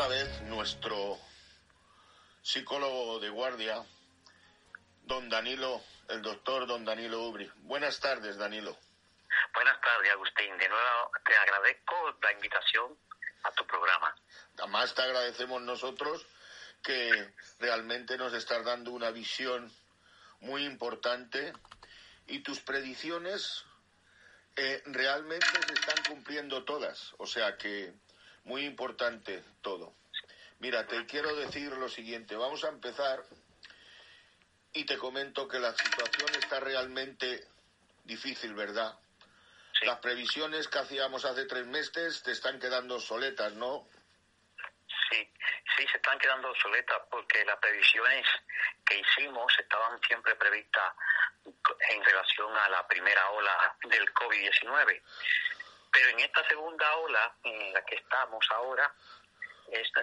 otra vez nuestro psicólogo de guardia, don Danilo, el doctor don Danilo Ubri. Buenas tardes, Danilo. Buenas tardes, Agustín. De nuevo te agradezco la invitación a tu programa. Además te agradecemos nosotros que realmente nos estás dando una visión muy importante y tus predicciones eh, realmente se están cumpliendo todas. O sea que muy importante todo. Mira, te quiero decir lo siguiente. Vamos a empezar y te comento que la situación está realmente difícil, ¿verdad? Las previsiones que hacíamos hace tres meses te están quedando soletas, ¿no? Sí, sí, se están quedando obsoletas porque las previsiones que hicimos estaban siempre previstas en relación a la primera ola del COVID-19. Pero en esta segunda ola en la que estamos ahora,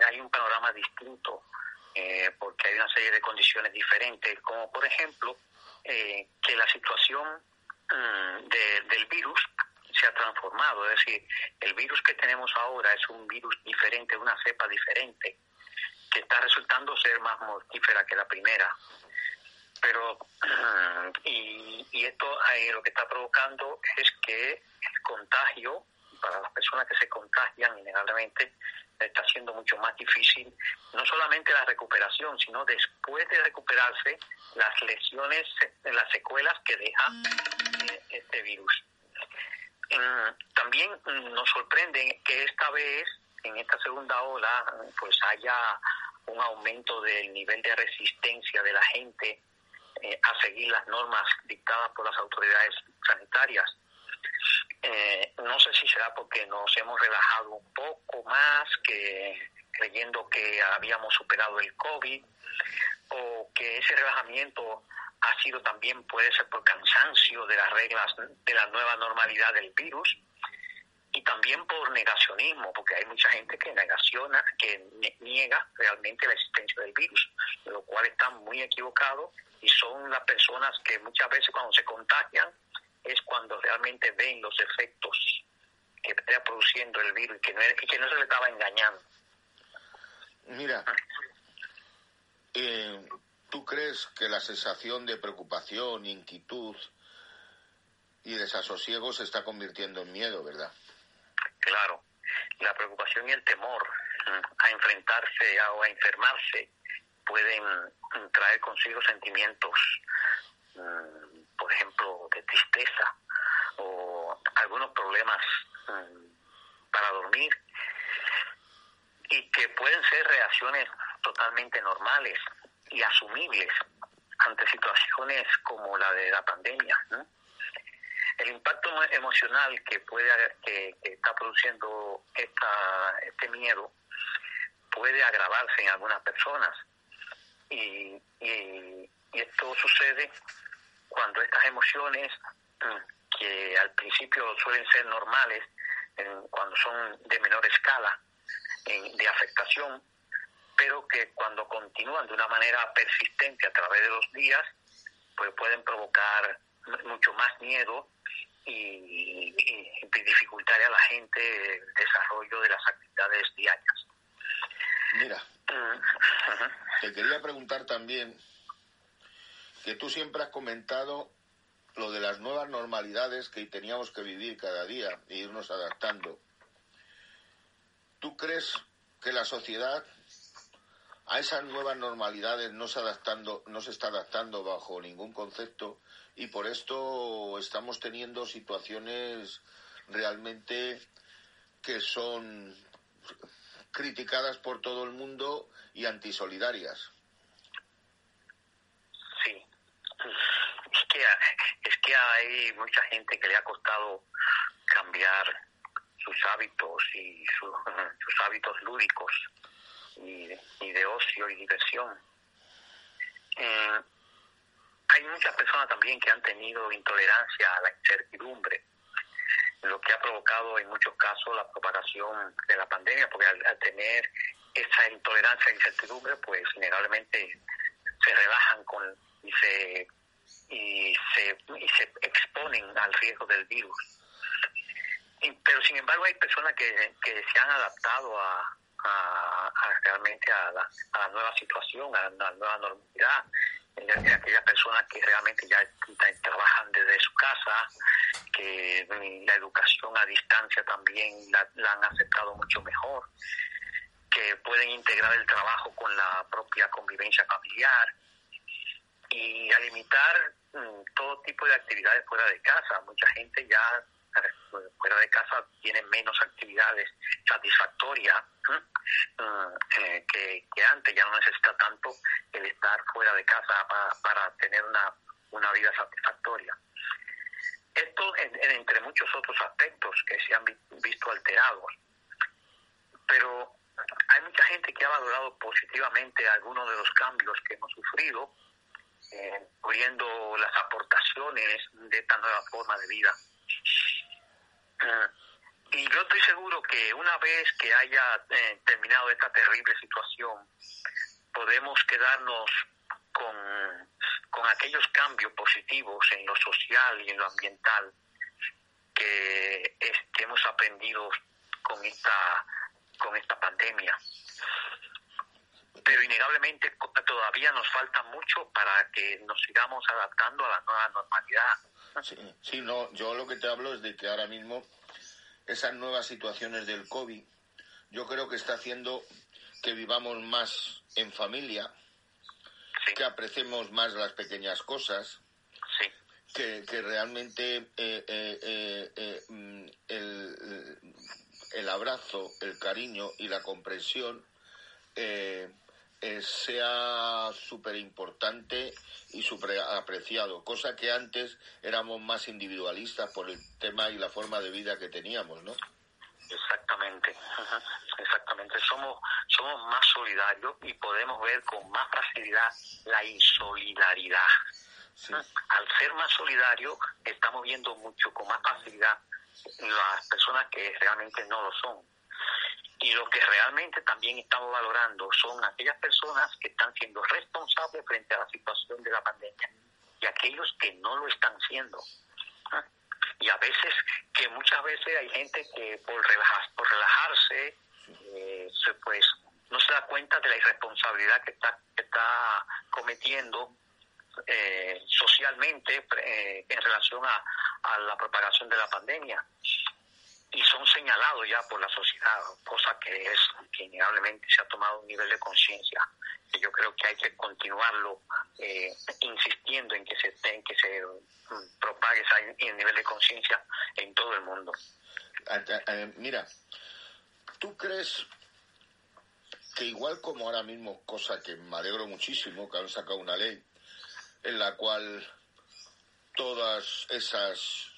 hay un panorama distinto eh, porque hay una serie de condiciones diferentes, como por ejemplo eh, que la situación mm, del virus se ha transformado, es decir, el virus que tenemos ahora es un virus diferente, una cepa diferente, que está resultando ser más mortífera que la primera. Pero, y, y esto eh, lo que está provocando es que contagio, para las personas que se contagian innegablemente, está siendo mucho más difícil, no solamente la recuperación, sino después de recuperarse, las lesiones, las secuelas que deja eh, este virus. Mm, también mm, nos sorprende que esta vez, en esta segunda ola, pues haya un aumento del nivel de resistencia de la gente eh, a seguir las normas dictadas por las autoridades sanitarias. Eh, no sé si será porque nos hemos relajado un poco más, que creyendo que habíamos superado el COVID, o que ese relajamiento ha sido también, puede ser por cansancio de las reglas de la nueva normalidad del virus y también por negacionismo, porque hay mucha gente que negaciona, que niega realmente la existencia del virus, lo cual está muy equivocado y son las personas que muchas veces cuando se contagian es cuando realmente ven los efectos que está produciendo el virus y que no, y que no se le estaba engañando. Mira, eh, ¿Tú crees que la sensación de preocupación, inquietud y desasosiego se está convirtiendo en miedo, verdad? Claro, la preocupación y el temor a enfrentarse o a enfermarse pueden traer consigo sentimientos, mm, ejemplo, de tristeza o algunos problemas para dormir y que pueden ser reacciones totalmente normales y asumibles ante situaciones como la de la pandemia. El impacto emocional que puede que, está produciendo esta, este miedo puede agravarse en algunas personas y, y, esto sucede cuando estas emociones mm, que al principio suelen ser normales, cuando son de menor escala de afectación, pero que cuando continúan de una manera persistente a través de los días, pues pueden provocar mucho más miedo y, dificultar a la gente el desarrollo de las actividades diarias. Mira, mm, te quería preguntar también que tú siempre has comentado lo de las nuevas normalidades que teníamos que vivir cada día e irnos adaptando. ¿Tú crees que la sociedad a esas nuevas normalidades no se, no se está adaptando bajo ningún concepto y por esto estamos teniendo situaciones realmente que son criticadas por todo el mundo y antisolidarias. Sí, es que, es que hay mucha gente que le ha costado cambiar sus hábitos y sus hábitos lúdicos y, de ocio y diversión. Eh, hay muchas personas también que han tenido intolerancia a la incertidumbre, lo que ha provocado en muchos casos la propagación de la pandemia, porque al, tener esa intolerancia a la incertidumbre, pues innegablemente se relajan con y se y se, y se exponen al riesgo del virus. pero sin embargo hay personas que, que se han adaptado a, realmente a la, a la nueva situación, a la nueva normalidad, aquellas personas que realmente ya trabajan desde su casa, que la educación a distancia también la, han aceptado mucho mejor, que pueden integrar el trabajo con la propia convivencia familiar y a limitar mm, todo tipo de actividades fuera de casa. Mucha gente ya fuera de casa tiene menos actividades satisfactorias mm, eh, que, antes, ya no necesita tanto el estar fuera de casa para, tener una, una vida satisfactoria. Esto entre muchos otros aspectos que se han visto alterados. Pero hay mucha gente que ha valorado positivamente algunos de los cambios que hemos sufrido, eh, incluyendo las de esta nueva forma de vida. y yo estoy seguro que una vez que haya eh, terminado esta terrible situación, podemos quedarnos con, con aquellos cambios positivos en lo social y en lo ambiental que, que hemos aprendido con esta, con esta pandemia. Pero innegablemente todavía nos falta mucho para que nos sigamos adaptando a la nueva normalidad. Sí, sí, no, yo lo que te hablo es de que ahora mismo esas nuevas situaciones del COVID, yo creo que está haciendo que vivamos más en familia, que apreciemos más las pequeñas cosas, que, realmente eh, eh, eh, mm, el, el, abrazo, el cariño y la comprensión sea súper importante y súper apreciado, cosa que antes éramos más individualistas por el tema y la forma de vida que teníamos, ¿no? Exactamente, exactamente. Somos, somos más solidarios y podemos ver con más facilidad la insolidaridad. Al ser más solidarios, estamos viendo mucho con más facilidad las personas que realmente no lo son. Y lo que realmente también estamos valorando son aquellas personas que están siendo responsables frente a la situación de la pandemia y aquellos que no lo están siendo. Y a veces que muchas veces hay gente que por, por relajarse eh, pues no se da cuenta de la irresponsabilidad que está, está cometiendo eh, socialmente eh, en relación a, a, la propagación de la pandemia y son señalados ya por la sociedad, cosa que es que innegablemente se ha tomado un nivel de conciencia que yo creo que hay que continuarlo eh, insistiendo en que se en que se mm, propague ese nivel de conciencia en todo el mundo. Mira, ¿tú crees que igual como ahora mismo, cosa que me alegro muchísimo, que han sacado una ley en la cual todas esas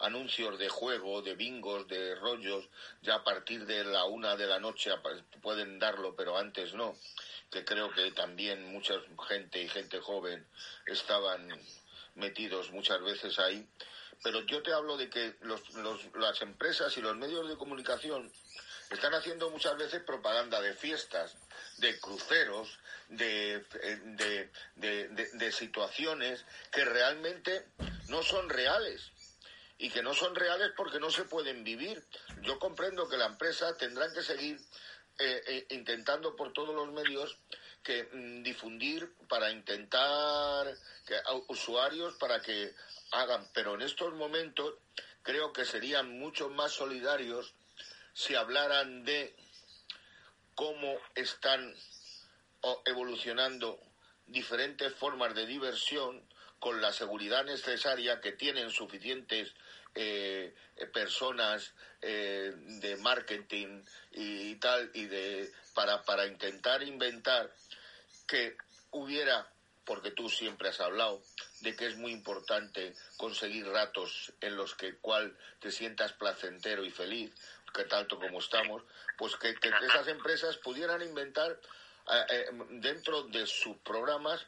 anuncios de juego, de bingos, de rollos, ya a partir de la una de la noche pueden darlo, pero antes no, que creo que también mucha gente y gente joven estaban metidos muchas veces ahí. Pero yo te hablo de que los, los, las empresas y los medios de comunicación están haciendo muchas veces propaganda de fiestas, de cruceros, de, de, de, situaciones que realmente no son reales y que no son reales porque no se pueden vivir. Yo comprendo que la empresa tendrá que seguir eh, eh, intentando por todos los medios que mm, difundir para intentar que usuarios para que hagan, pero en estos momentos creo que serían mucho más solidarios si hablaran de cómo están evolucionando diferentes formas de diversión con la seguridad necesaria que tienen suficientes eh, personas eh, de marketing y, tal y de para para intentar inventar que hubiera porque tú siempre has hablado de que es muy importante conseguir ratos en los que cual te sientas placentero y feliz que tanto como estamos pues que, esas empresas pudieran inventar eh, dentro de sus programas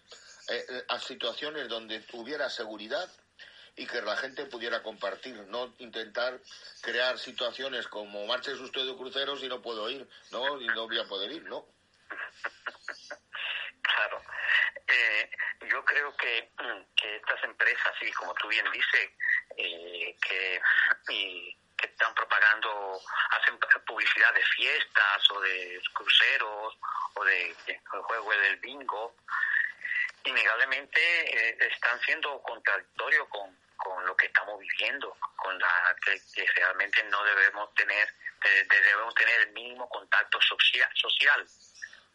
a situaciones donde hubiera seguridad y que la gente pudiera compartir, no intentar crear situaciones como marches usted de cruceros y no puedo ir, ¿no? Y no voy a poder ir, ¿no? Claro. Eh, yo creo que, que, estas empresas, y como tú bien dices, eh, que, que están propagando, hacen publicidad de fiestas o de cruceros o de, juego del bingo, innegablemente eh, están siendo contradictorios con, con lo que estamos viviendo, con la que, realmente no debemos tener, debemos tener el mínimo contacto social, social.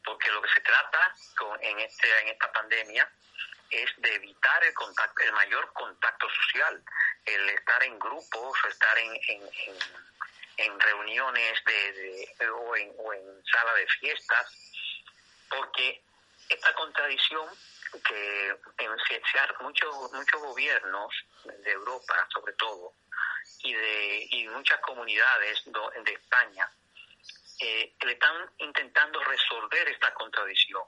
Porque lo que se trata con, en, este, en esta pandemia es de evitar el contacto, el mayor contacto social, el estar en grupos, estar en, en, reuniones de, o, en, o en sala de fiestas, porque esta contradicción que en, muchos muchos gobiernos de Europa sobre todo y de y muchas comunidades de España eh, le están intentando resolver esta contradicción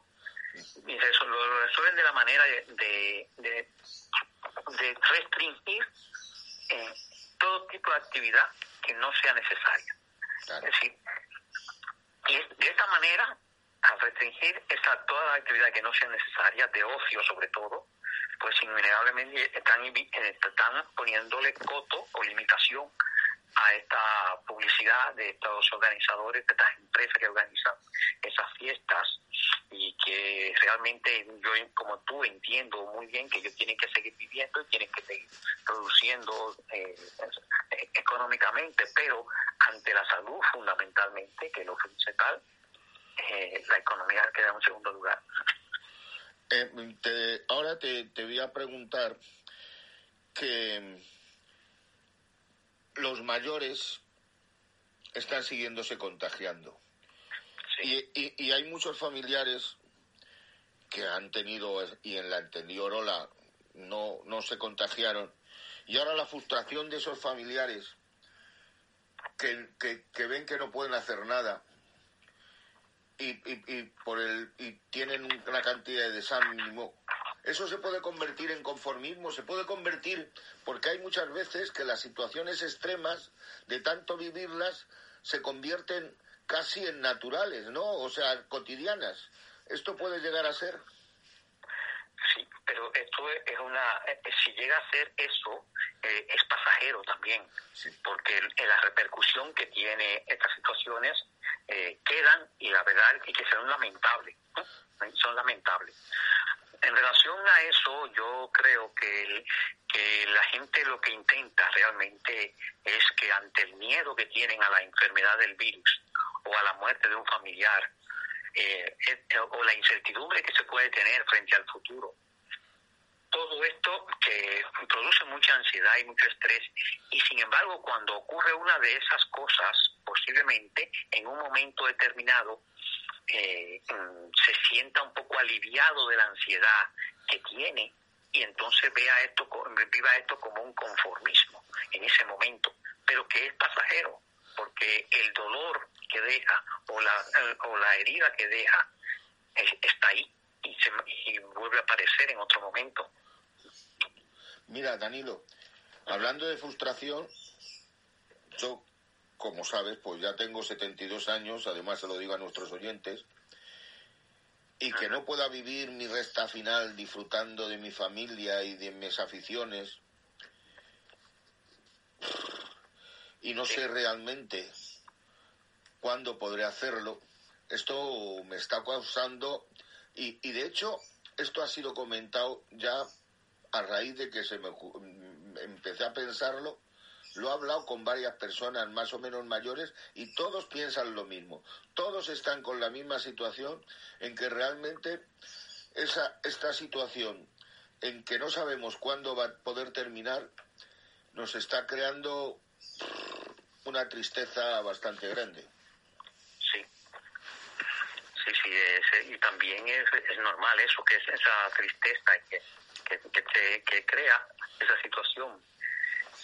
y lo resuelven de la manera de, de, restringir eh, todo tipo de actividad que no sea necesaria. Es decir, y de esta manera, al restringir esa, toda la actividad que no sea necesaria, de ocio sobre todo, pues innegablemente están, están poniéndole coto o limitación a esta publicidad de estos organizadores, de estas empresas que organizan esas fiestas y que realmente yo como tú entiendo muy bien que ellos tienen que seguir viviendo y tienen que seguir produciendo eh, económicamente, pero ante la salud fundamentalmente, que es lo principal, eh, la economía queda en un segundo lugar. Eh, ahora te, te voy a preguntar que los mayores están siguiéndose contagiando. Y, y, hay muchos familiares que han tenido, y en la Orola no, no se contagiaron. Y ahora la frustración de esos familiares que, que, ven que no pueden hacer nada y, y, por el, y tienen una cantidad de desánimo eso se puede convertir en conformismo, se puede convertir, porque hay muchas veces que las situaciones extremas, de tanto vivirlas, se convierten casi en naturales, ¿no? O sea, cotidianas. ¿Esto puede llegar a ser? Sí, pero esto es una, eh, si llega a ser eso, eh, es pasajero también, porque la repercusión que tiene estas situaciones eh, quedan y la verdad es que son lamentables, son lamentables. En relación a eso, yo creo que, que la gente lo que intenta realmente es que ante el miedo que tienen a la enfermedad del virus o a la muerte de un familiar, eh, eh, o la incertidumbre que se puede tener frente al futuro, todo esto que produce mucha ansiedad y mucho estrés y sin embargo cuando ocurre una de esas cosas posiblemente en un momento determinado eh, mm, se sienta un poco aliviado de la ansiedad que tiene y entonces vea esto, viva esto como un conformismo en ese momento, pero que es pasajero, porque el dolor que deja o la, o la herida que deja está ahí y, se, y vuelve a aparecer en otro momento. Mira, Danilo, hablando de frustración, yo como sabes, pues ya tengo 72 años, además se lo digo a nuestros oyentes, y que no pueda vivir mi resta final disfrutando de mi familia y de mis aficiones, y no sé realmente cuándo podré hacerlo, esto me está causando, y, de hecho, esto ha sido comentado ya a raíz de que se me empecé a pensarlo lo he hablado con varias personas más o menos mayores y todos piensan lo mismo. Todos están con la misma situación en que realmente esa, esta situación en que no sabemos cuándo va a poder terminar nos está creando una tristeza bastante grande. Sí, sí, sí, y también es, es, normal eso, que es esa tristeza que, que, que crea esa situación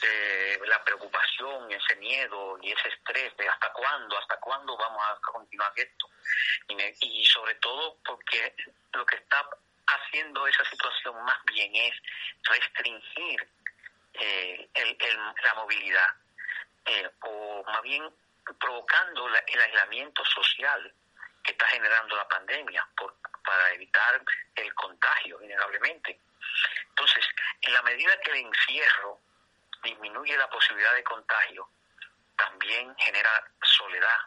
eh, la preocupación, ese miedo y ese estrés de hasta cuándo, hasta cuándo vamos a continuar esto. Y, sobre todo porque lo que está haciendo esa situación más bien es restringir eh, la movilidad eh, o más bien provocando el aislamiento social que está generando la pandemia por, para evitar el contagio, innegablemente. Entonces, en la medida que el encierro disminuye la posibilidad de contagio, también genera soledad.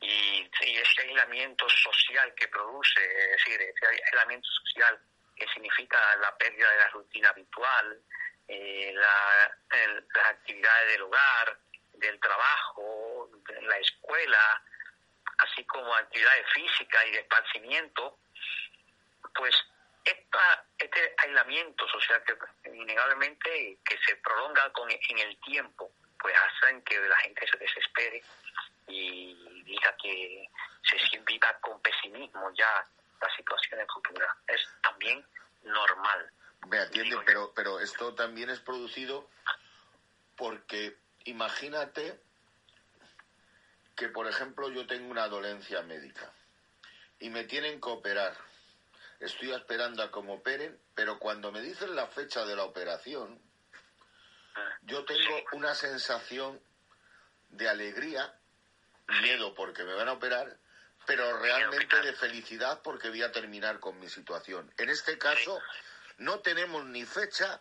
Y, ese aislamiento social que produce, es decir, ese aislamiento social que significa la pérdida de la rutina habitual, eh, las actividades del hogar, del trabajo, de la escuela, así como actividades físicas y de esparcimiento, pues esta, este aislamiento social que innegablemente que se prolonga con, en el tiempo, pues hacen que la gente se desespere y diga que se viva con pesimismo ya la situación en futura. Es también normal. Me atiende, pero, pero esto también es producido porque imagínate que, por ejemplo, yo tengo una dolencia médica y me tienen que operar. Estoy esperando a que me operen, pero cuando me dicen la fecha de la operación, yo tengo una sensación de alegría, miedo porque me van a operar, pero realmente de felicidad porque voy a terminar con mi situación. En este caso, no tenemos ni fecha,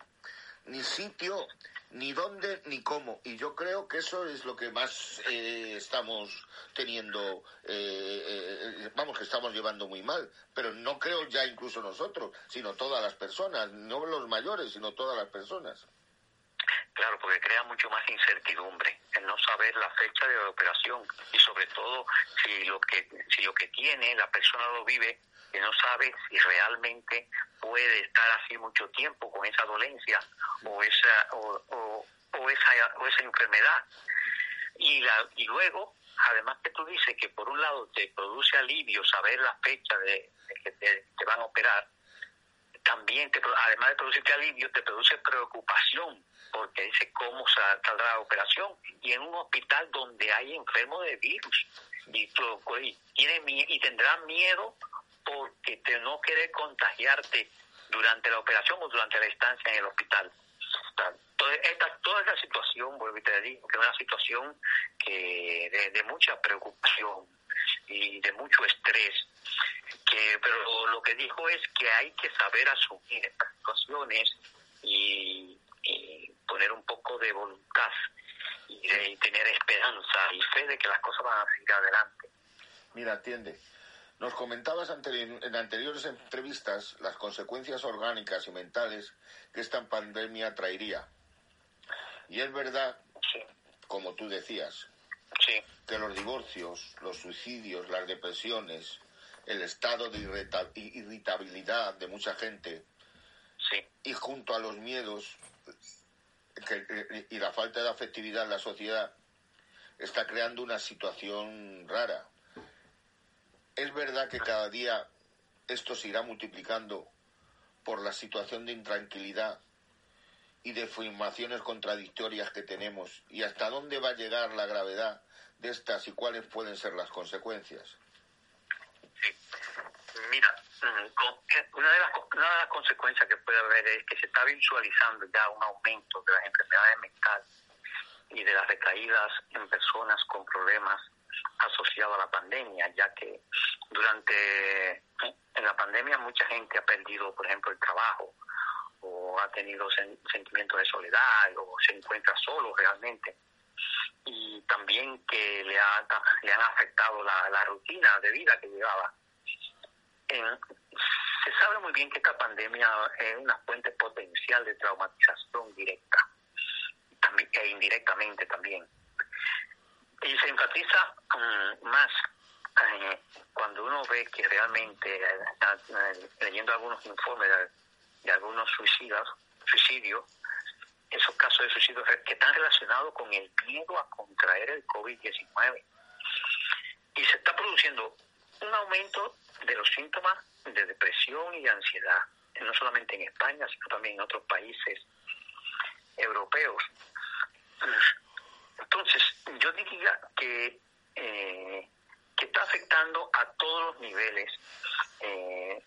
ni sitio, ni dónde, ni cómo. Y yo creo que eso es lo que más eh, estamos teniendo, eh, eh, vamos, que estamos llevando muy mal. Pero no creo ya incluso nosotros, sino todas las personas, no los mayores, sino todas las personas. Claro, porque crea mucho más incertidumbre el no saber la fecha de la operación y sobre todo si lo que si lo que tiene la persona lo vive que no sabe si realmente puede estar así mucho tiempo con esa dolencia o esa o, esa o esa enfermedad. Y la y luego además que tú dices que por un lado te produce alivio saber la fecha de, que te, van a operar también te, además de producirte alivio te produce preocupación porque dice cómo saldrá la operación y en un hospital donde hay enfermos de virus y, tiene, y tendrán miedo porque te no querer contagiarte durante la operación o durante la estancia en el hospital. Toda esta, toda esta situación, vuelvo y te digo, que es una situación que de, mucha preocupación y de mucho estrés, que pero lo que dijo es que hay que saber asumir estas situaciones y, poner un poco de voluntad y, de, y tener esperanza y fe de que las cosas van a seguir adelante. Mira, atiende. Nos comentabas en anteriores entrevistas las consecuencias orgánicas y mentales que esta pandemia traería. Y es verdad, como tú decías, que los divorcios, los suicidios, las depresiones, el estado de irritabilidad de mucha gente y junto a los miedos y la falta de afectividad en la sociedad está creando una situación rara es verdad que cada día esto se irá multiplicando por la situación de intranquilidad y de informaciones contradictorias que tenemos y hasta dónde va a llegar la gravedad de estas y cuáles pueden ser las consecuencias. Sí. Mira, mm, eh, una de, las, una de las consecuencias que puede haber es que se está visualizando ya un aumento de las enfermedades mentales y de las recaídas en personas con problemas asociado a la pandemia, ya que durante en la pandemia mucha gente ha perdido, por ejemplo, el trabajo o ha tenido sentimientos de soledad o se encuentra solo realmente y también que le, ha, le han afectado la, la rutina de vida que llevaba. se sabe muy bien que esta pandemia es una fuente potencial de traumatización directa e indirectamente también y se enfatiza mm, más eh, cuando uno ve que realmente, eh, eh, leyendo algunos informes de, algunos suicidios, suicidios, esos casos de suicidio que están relacionados con el miedo a contraer el COVID-19. Y se está produciendo un aumento de los síntomas de depresión y de ansiedad, no solamente en España, sino también en otros países europeos. Entonces, yo diría que, eh, que está afectando a todos los niveles eh,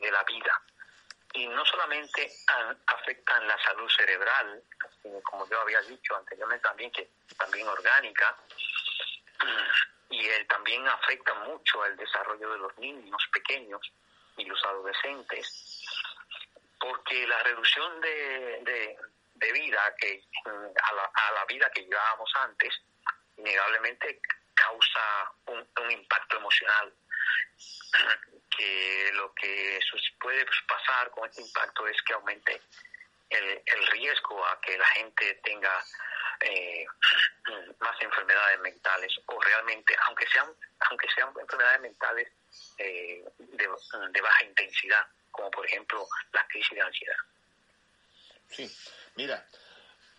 de, la vida. Y no solamente afectan la salud cerebral, como yo había dicho anteriormente también, que también orgánica, y él también afecta mucho al desarrollo de los niños pequeños y los adolescentes, porque la reducción de, de vida que a la, a la vida que llevábamos antes innegablemente causa un, un impacto emocional que lo que puede pasar con este impacto es que aumente el, el riesgo a que la gente tenga eh, más enfermedades mentales o realmente, aunque sean, aunque sean enfermedades mentales eh, de, de, baja intensidad, como por ejemplo la crisis de ansiedad. Sí, mira,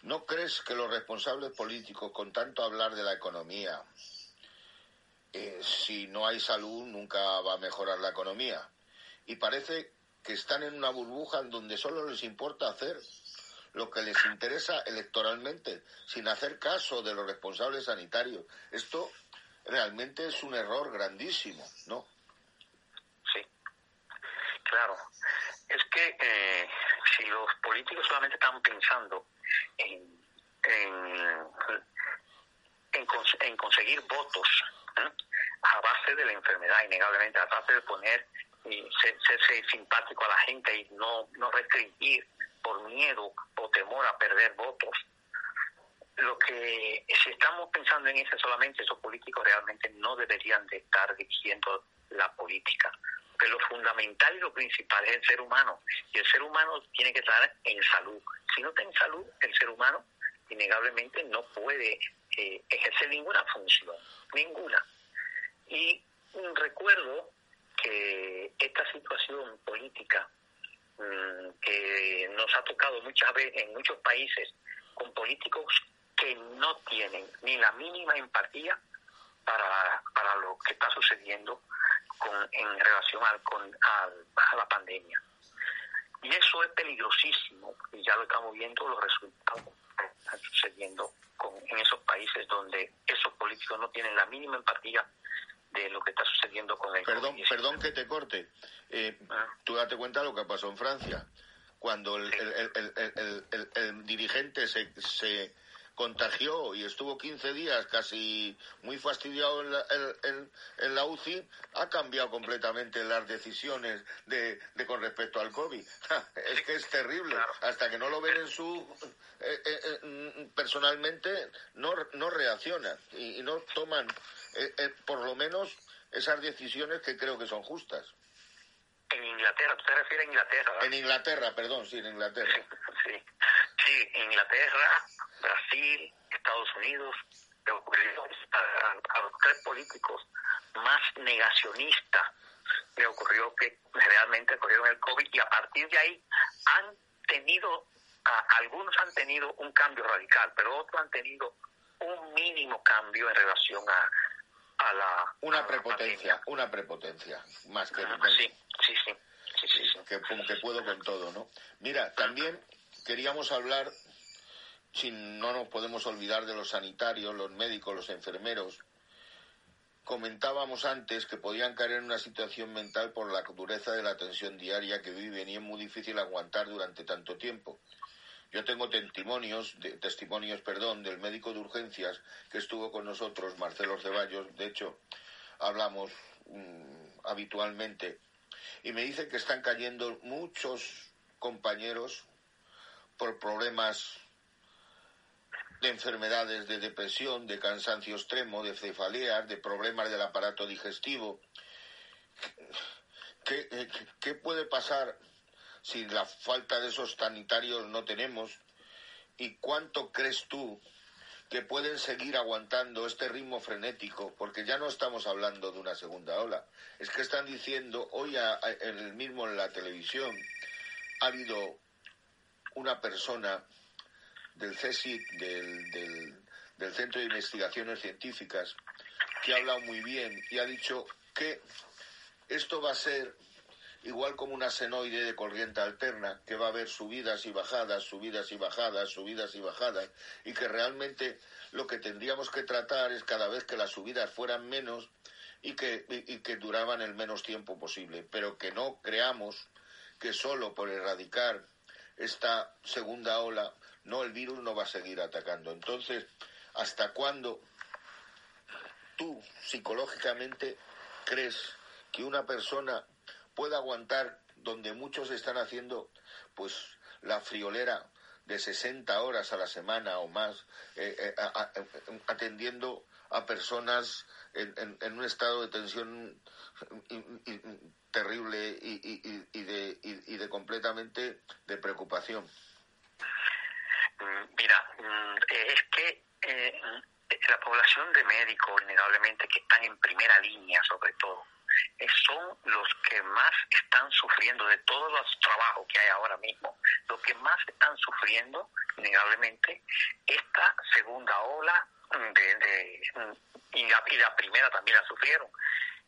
¿no crees que los responsables políticos, con tanto hablar de la economía, eh, si no hay salud nunca va a mejorar la economía? Y parece que están en una burbuja en donde solo les importa hacer lo que les interesa electoralmente, sin hacer caso de los responsables sanitarios. Esto realmente es un error grandísimo, ¿no? Sí, claro. Es que eh, si los políticos solamente están pensando en, en, en, conseguir votos ¿eh? a base de la enfermedad, innegablemente, a base de poner y ser, ser, simpático a la gente y no, no restringir por miedo o temor a perder votos. Lo que si estamos pensando en eso solamente, esos políticos realmente no deberían de estar dirigiendo la política. Lo fundamental y lo principal es el ser humano. Y el ser humano tiene que estar en salud. Si no está en salud, el ser humano innegablemente no puede eh, ejercer ninguna función, ninguna. Y recuerdo que esta situación política Mm, que nos ha tocado muchas veces en muchos países con políticos que no tienen ni la mínima empatía para, para lo que está sucediendo con, en relación al, con, a la pandemia. Y eso es peligrosísimo, y ya lo estamos viendo los resultados que están sucediendo con, en esos países donde esos políticos no tienen la mínima empatía de lo que está sucediendo con el Perdón, perdón que te corte. Eh, ah. Tú date cuenta lo que pasó en Francia. Cuando el, el, dirigente se, se, contagió y estuvo 15 días casi muy fastidiado en la, en, la UCI, ha cambiado completamente las decisiones de, de con respecto al COVID. es que es terrible. Hasta que no lo ven en su... Eh, eh, mm, personalmente no, no reaccionan y, y no toman eh, eh, por lo menos esas decisiones que creo que son justas. En Inglaterra, ¿tú te refieres a Inglaterra? En Inglaterra, perdón, sí, en Inglaterra. Sí, Inglaterra, Brasil, Estados Unidos, a, los tres políticos más negacionistas le ocurrió que realmente ocurrió el COVID y a partir de ahí han tenido, algunos han tenido un cambio radical, pero otros han tenido un mínimo cambio en relación a, una prepotencia, una prepotencia, más que... Ah, sí, sí, sí. Que, como que puedo con todo, ¿no? Mira, también queríamos hablar, si no nos podemos olvidar de los sanitarios, los médicos, los enfermeros, comentábamos antes que podían caer en una situación mental por la dureza de la tensión diaria que viven y es muy difícil aguantar durante tanto tiempo. Yo tengo testimonios, de, testimonios, perdón, del médico de urgencias que estuvo con nosotros, Marcelo Ceballos. De hecho, hablamos mm, habitualmente. Y me dice que están cayendo muchos compañeros por problemas de enfermedades de depresión, de cansancio extremo, de cefaleas, de problemas del aparato digestivo. ¿Qué, qué puede pasar si la falta de esos sanitarios no tenemos? ¿Y cuánto crees tú que pueden seguir aguantando este ritmo frenético? Porque ya no estamos hablando de una segunda ola. Es que están diciendo, hoy en el mismo en la televisión, ha habido una persona del CSIC, del, del, Centro de Investigaciones Científicas, que ha hablado muy bien y ha dicho que esto va a ser igual como una senoide de corriente alterna, que va a haber subidas y bajadas, subidas y bajadas, subidas y bajadas, y que realmente lo que tendríamos que tratar es cada vez que las subidas fueran menos y que, y, que duraban el menos tiempo posible, pero que no creamos que solo por erradicar esta segunda ola, no, el virus no va a seguir atacando. Entonces, ¿hasta cuándo tú psicológicamente crees que una persona pueda aguantar donde muchos están haciendo pues la friolera de 60 horas a la semana o más, eh, eh, atendiendo a personas en, un estado de tensión terrible y, de, y de completamente de preocupación. Mm, mira, mm, es que eh, la población de médicos, innegablemente, que están en primera línea, sobre todo, eh, son los que más están sufriendo de todos los trabajos que hay ahora mismo, los que más están sufriendo, innegablemente, esta segunda ola de, y, la, primera también la sufrieron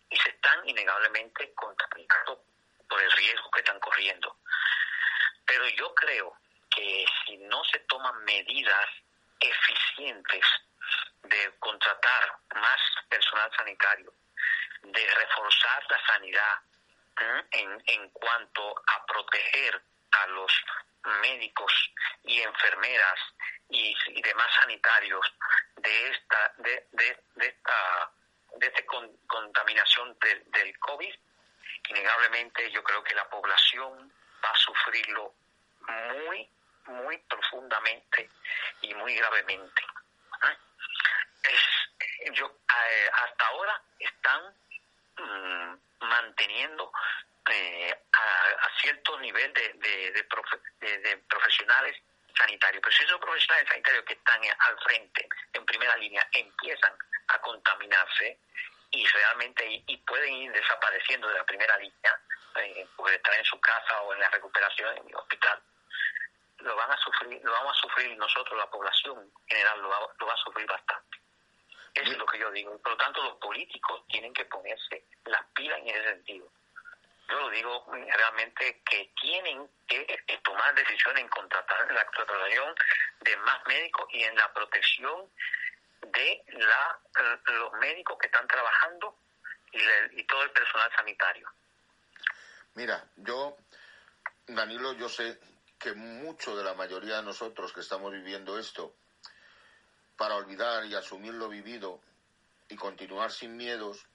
y se están innegablemente contaminando por el riesgo que están corriendo. Pero yo creo que si no se toman medidas eficientes de contratar más personal sanitario, de reforzar la sanidad en, en cuanto a proteger a los médicos y enfermeras y, demás sanitarios de esta de, de, de esta de esta contaminación del COVID, innegablemente yo creo que la población va a sufrirlo muy muy profundamente y muy gravemente. ¿eh? Es, yo, eh, hasta ahora están mm, manteniendo eh, a, cierto nivel de, de, profesionales sanitarios. Pero si esos profesionales sanitarios que están al frente, en primera línea, empiezan a contaminarse y realmente y, pueden ir desapareciendo de la primera línea, eh, porque estar en su casa o en la recuperación en el hospital, lo van a sufrir, lo vamos a sufrir nosotros, la población general, lo va, lo va a sufrir bastante. Eso es lo que yo digo. Por lo tanto, los políticos tienen que ponerse las pilas en ese sentido. Yo lo digo realmente que tienen que tomar decisiones en contratar en la contratación de más médicos y en la protección de la, los médicos que están trabajando y, y todo el personal sanitario. Mira, yo, Danilo, yo sé que mucho de la mayoría de nosotros que estamos viviendo esto, para olvidar y asumir lo vivido y continuar sin miedos,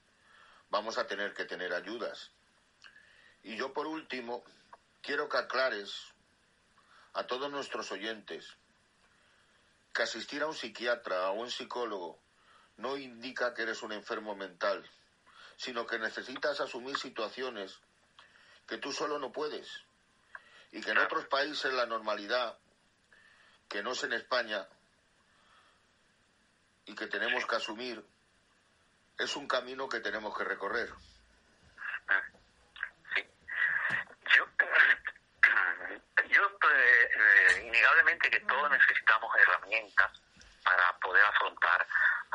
vamos a tener que tener ayudas. Y yo por último, quiero que aclares a todos nuestros oyentes que asistir a un psiquiatra o un psicólogo no indica que eres un enfermo mental, sino que necesitas asumir situaciones que tú solo no puedes y que en otros países la normalidad, que no es en España, y que tenemos que asumir, es un camino que tenemos que recorrer. Sí. Yo, yo eh, innegablemente que todos necesitamos herramientas para poder afrontar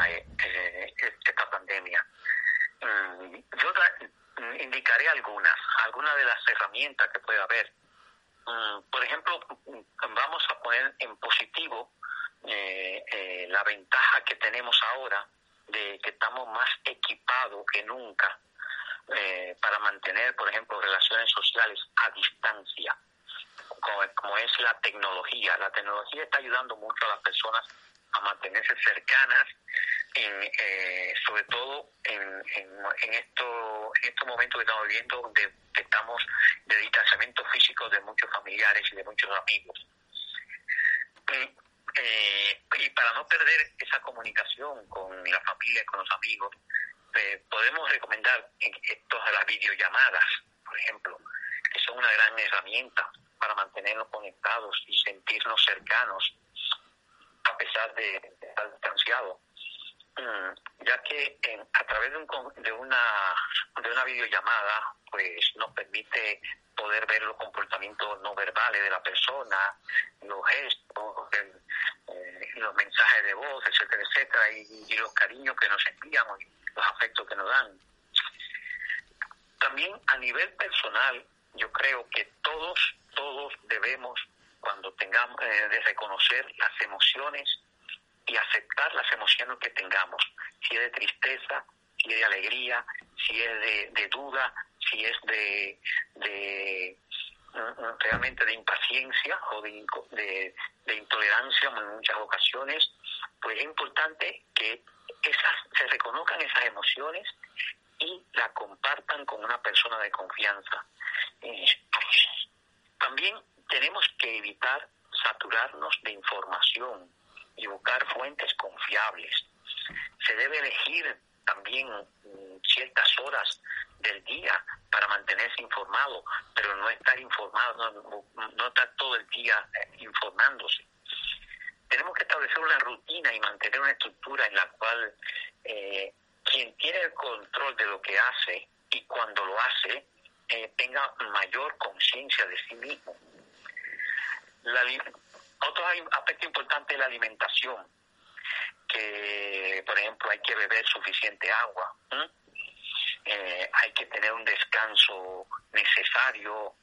eh, eh, esta pandemia. Mm, yo indicaré algunas, algunas de las herramientas que puede haber Mm, por ejemplo, vamos a poner en positivo eh, eh, la ventaja que tenemos ahora de que estamos más equipados que nunca eh, para mantener, por ejemplo, relaciones sociales a distancia, como, es la tecnología. La tecnología está ayudando mucho a las personas a mantenerse cercanas, sobre todo en, en, esto, en estos momentos que estamos viviendo, donde estamos de distanciamiento físico de muchos familiares y de muchos amigos. Eh, y para no perder esa comunicación con la familia, con los amigos, eh, podemos recomendar a las videollamadas, por ejemplo, que son una gran herramienta para mantenernos conectados y sentirnos cercanos a pesar de, estar distanciados. Mm, ya que a través de, de, una, de una videollamada pues nos permite poder ver los comportamientos no verbales de la persona, los gestos, eh, los mensajes de voz, etcétera, etcétera, y, los cariños que nos enviamos, los afectos que nos dan. También a nivel personal, yo creo que todos, todos debemos, cuando tengamos, eh, de reconocer las emociones y aceptar las emociones que tengamos, si es de tristeza, si es de alegría, si es de, de duda, si es de, de realmente de impaciencia o de, de, intolerancia en muchas ocasiones, pues es importante que esas, se reconozcan esas emociones y la compartan con una persona de confianza. Eh, también tenemos que evitar saturarnos de información y buscar fuentes confiables. Se debe elegir también mm, ciertas horas del día para mantenerse informado, pero no estar informado, no, estar todo el día eh, informándose. Tenemos que establecer una rutina y mantener una estructura en la cual eh, quien tiene el control de lo que hace y cuando lo hace eh, tenga mayor conciencia de sí mismo. Otro aspecto importante es la alimentación, que por ejemplo hay que beber suficiente agua, eh, hay que tener un descanso necesario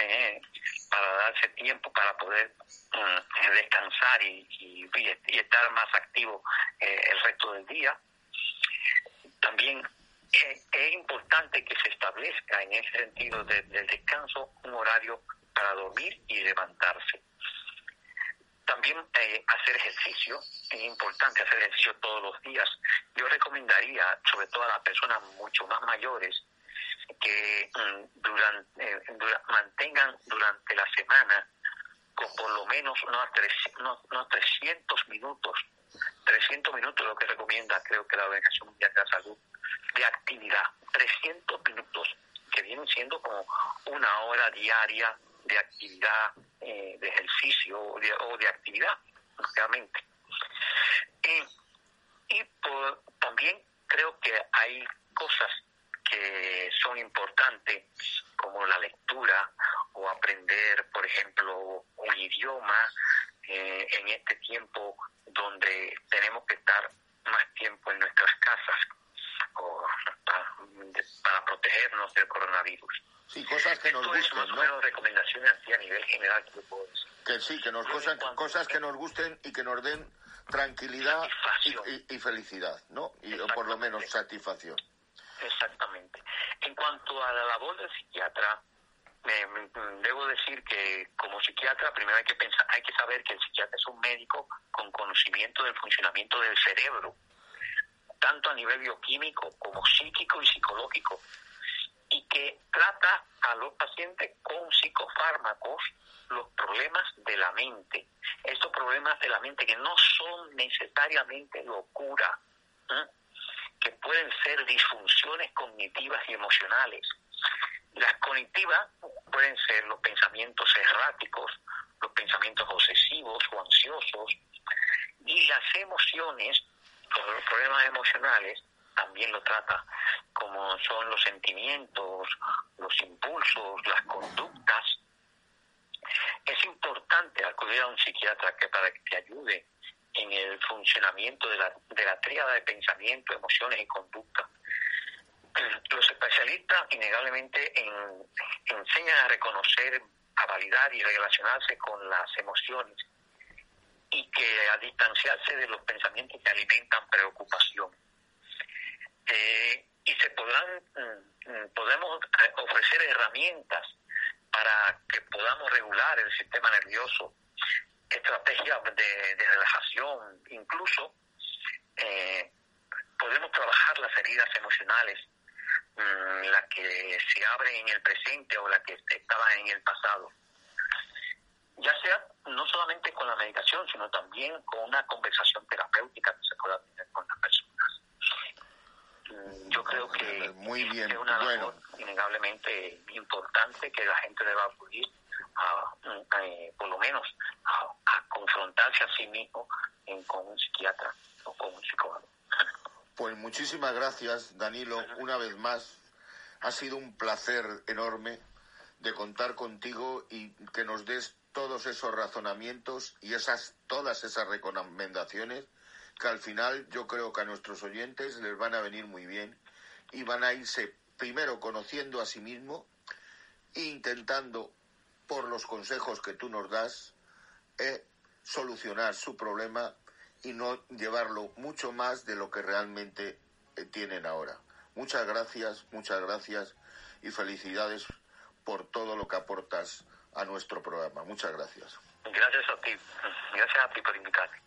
eh, para darse tiempo para poder mm, descansar y, estar más activo el resto del día. También es importante que se establezca en ese sentido del descanso un horario para dormir y levantarse. También eh, hacer ejercicio, es importante hacer ejercicio todos los días. Yo recomendaría, sobre todo a las personas mucho más mayores, que mm, durante, eh, mantengan durante la semana con por lo menos unos, unos 300 minutos 300 minutos lo que recomienda, creo que la Organización Mundial de la Salud, de actividad. 300 minutos, que vienen siendo como una hora diaria de actividad, eh, de ejercicio o de, actividad, realmente. Y, también creo que hay cosas que son importantes, como la lectura o aprender, por ejemplo, un idioma eh, en este tiempo donde tenemos que estar más tiempo en nuestras casas o para, protegernos del coronavirus. Sí, cosas que nos gusten, ¿no? recomendaciones a nivel general que puedo Que sí, que nos cosas, cosas que nos gusten y que nos den tranquilidad y, felicidad, ¿no? Y por lo menos satisfacción. Exactamente. En cuanto a la labor del psiquiatra, debo decir que como psiquiatra primero hay que pensar, hay que saber que el psiquiatra es un médico con conocimiento del funcionamiento del cerebro, tanto a nivel bioquímico como psíquico y psicológico, y que trata a los pacientes con psicofármacos los problemas de la mente. Estos problemas de la mente que no son necesariamente locura, que pueden ser disfunciones cognitivas y emocionales las cognitivas pueden ser los pensamientos erráticos, los pensamientos obsesivos o ansiosos, y las emociones, los problemas emocionales, también lo trata, como son los sentimientos, los impulsos, las conductas. Es importante acudir a un psiquiatra que para que te ayude en el funcionamiento de la, de la tríada de pensamiento, emociones y conducta los especialistas innegablemente enseñan a reconocer, a validar y relacionarse con las emociones y que a distanciarse de los pensamientos que alimentan preocupación. Eh, y se podrán, mm, mm, podemos eh, ofrecer herramientas para que podamos regular el sistema nervioso, estrategias de, relajación, incluso eh, podemos trabajar las heridas emocionales la que se abre en el presente o la que estaba en el pasado. Ya sea no solamente con la medicación, sino también con una conversación terapéutica que se pueda tener con las personas. Mm, yo creo que Muy bien. es una labor innegablemente importante que la gente deba acudir a, eh, por lo menos a, confrontarse a sí mismo en, con un psiquiatra o con un psicólogo. Pues muchísimas gracias, Danilo, una vez más. Ha sido un placer enorme de contar contigo y que nos des todos esos razonamientos y esas todas esas recomendaciones que al final yo creo que a nuestros oyentes les van a venir muy bien y van a irse primero conociendo a sí mismo e intentando por los consejos que tú nos das eh, solucionar su problema y no llevarlo mucho más de lo que realmente eh, tienen ahora. Muchas gracias, muchas gracias y felicidades por todo lo que aportas a nuestro programa. Muchas gracias. Gracias a ti. Gracias a ti por invitarme.